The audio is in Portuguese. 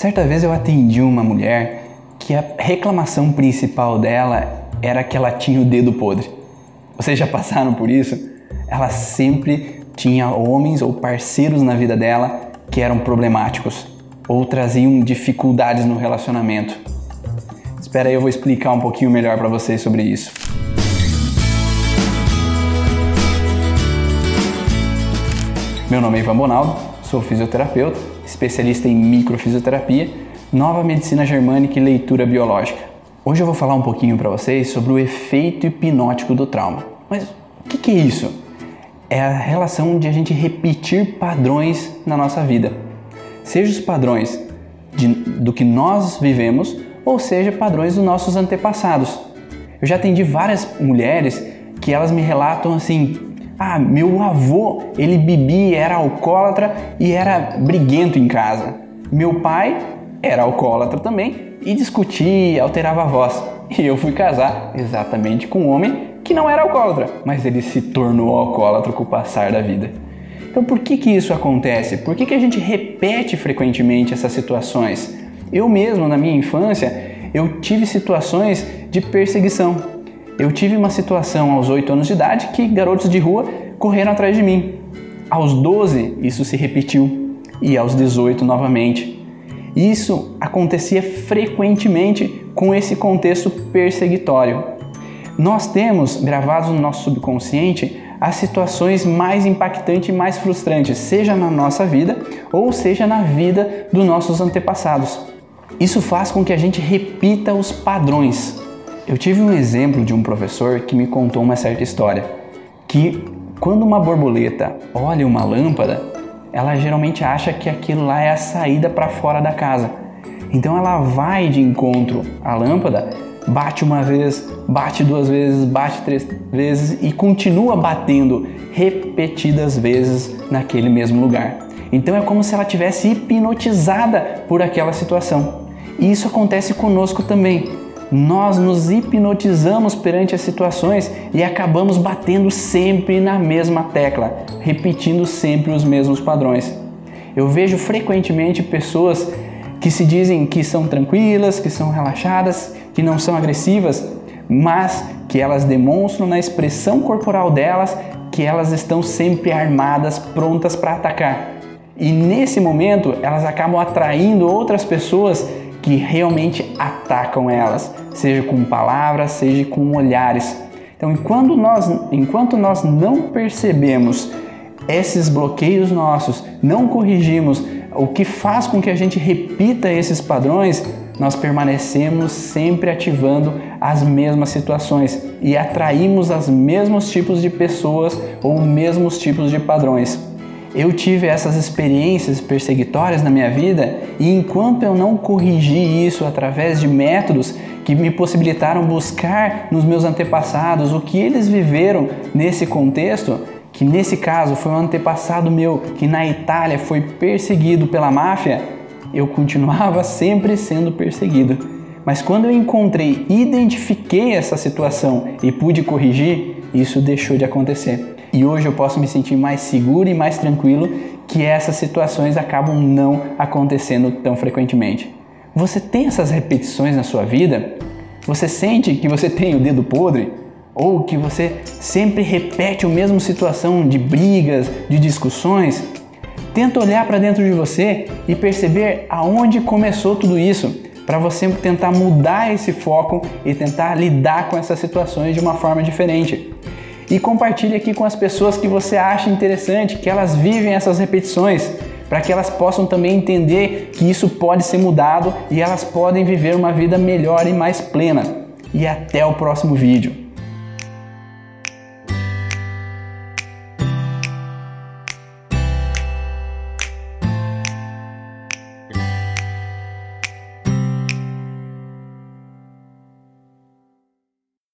Certa vez eu atendi uma mulher que a reclamação principal dela era que ela tinha o dedo podre. Vocês já passaram por isso? Ela sempre tinha homens ou parceiros na vida dela que eram problemáticos ou traziam dificuldades no relacionamento. Espera aí, eu vou explicar um pouquinho melhor para vocês sobre isso. Meu nome é Ivan Bonaldo, sou fisioterapeuta, especialista em microfisioterapia, nova medicina germânica e leitura biológica. Hoje eu vou falar um pouquinho para vocês sobre o efeito hipnótico do trauma. Mas o que, que é isso? É a relação de a gente repetir padrões na nossa vida, seja os padrões de, do que nós vivemos ou seja padrões dos nossos antepassados. Eu já atendi várias mulheres que elas me relatam assim: ah, meu avô, ele bebia, era alcoólatra e era briguento em casa. Meu pai era alcoólatra também e discutia, alterava a voz. E eu fui casar exatamente com um homem que não era alcoólatra, mas ele se tornou alcoólatra com o passar da vida. Então por que que isso acontece? Por que que a gente repete frequentemente essas situações? Eu mesmo, na minha infância, eu tive situações de perseguição. Eu tive uma situação aos 8 anos de idade que garotos de rua correram atrás de mim. Aos 12, isso se repetiu e aos 18 novamente. Isso acontecia frequentemente com esse contexto perseguitório. Nós temos gravados no nosso subconsciente as situações mais impactantes e mais frustrantes, seja na nossa vida ou seja na vida dos nossos antepassados. Isso faz com que a gente repita os padrões. Eu tive um exemplo de um professor que me contou uma certa história, que quando uma borboleta olha uma lâmpada, ela geralmente acha que aquilo lá é a saída para fora da casa. Então ela vai de encontro à lâmpada, bate uma vez, bate duas vezes, bate três vezes e continua batendo repetidas vezes naquele mesmo lugar. Então é como se ela tivesse hipnotizada por aquela situação. E isso acontece conosco também nós nos hipnotizamos perante as situações e acabamos batendo sempre na mesma tecla, repetindo sempre os mesmos padrões. Eu vejo frequentemente pessoas que se dizem que são tranquilas, que são relaxadas, que não são agressivas, mas que elas demonstram na expressão corporal delas que elas estão sempre armadas, prontas para atacar. E nesse momento elas acabam atraindo outras pessoas que realmente atacam elas, seja com palavras, seja com olhares. Então, enquanto nós, enquanto nós não percebemos esses bloqueios nossos, não corrigimos o que faz com que a gente repita esses padrões, nós permanecemos sempre ativando as mesmas situações e atraímos os mesmos tipos de pessoas ou os mesmos tipos de padrões eu tive essas experiências perseguitórias na minha vida e enquanto eu não corrigi isso através de métodos que me possibilitaram buscar nos meus antepassados o que eles viveram nesse contexto, que nesse caso foi um antepassado meu que na Itália foi perseguido pela máfia, eu continuava sempre sendo perseguido. Mas quando eu encontrei, identifiquei essa situação e pude corrigir, isso deixou de acontecer. E hoje eu posso me sentir mais seguro e mais tranquilo que essas situações acabam não acontecendo tão frequentemente. Você tem essas repetições na sua vida? Você sente que você tem o dedo podre? Ou que você sempre repete a mesma situação de brigas, de discussões? Tenta olhar para dentro de você e perceber aonde começou tudo isso, para você tentar mudar esse foco e tentar lidar com essas situações de uma forma diferente e compartilhe aqui com as pessoas que você acha interessante, que elas vivem essas repetições, para que elas possam também entender que isso pode ser mudado e elas podem viver uma vida melhor e mais plena. E até o próximo vídeo.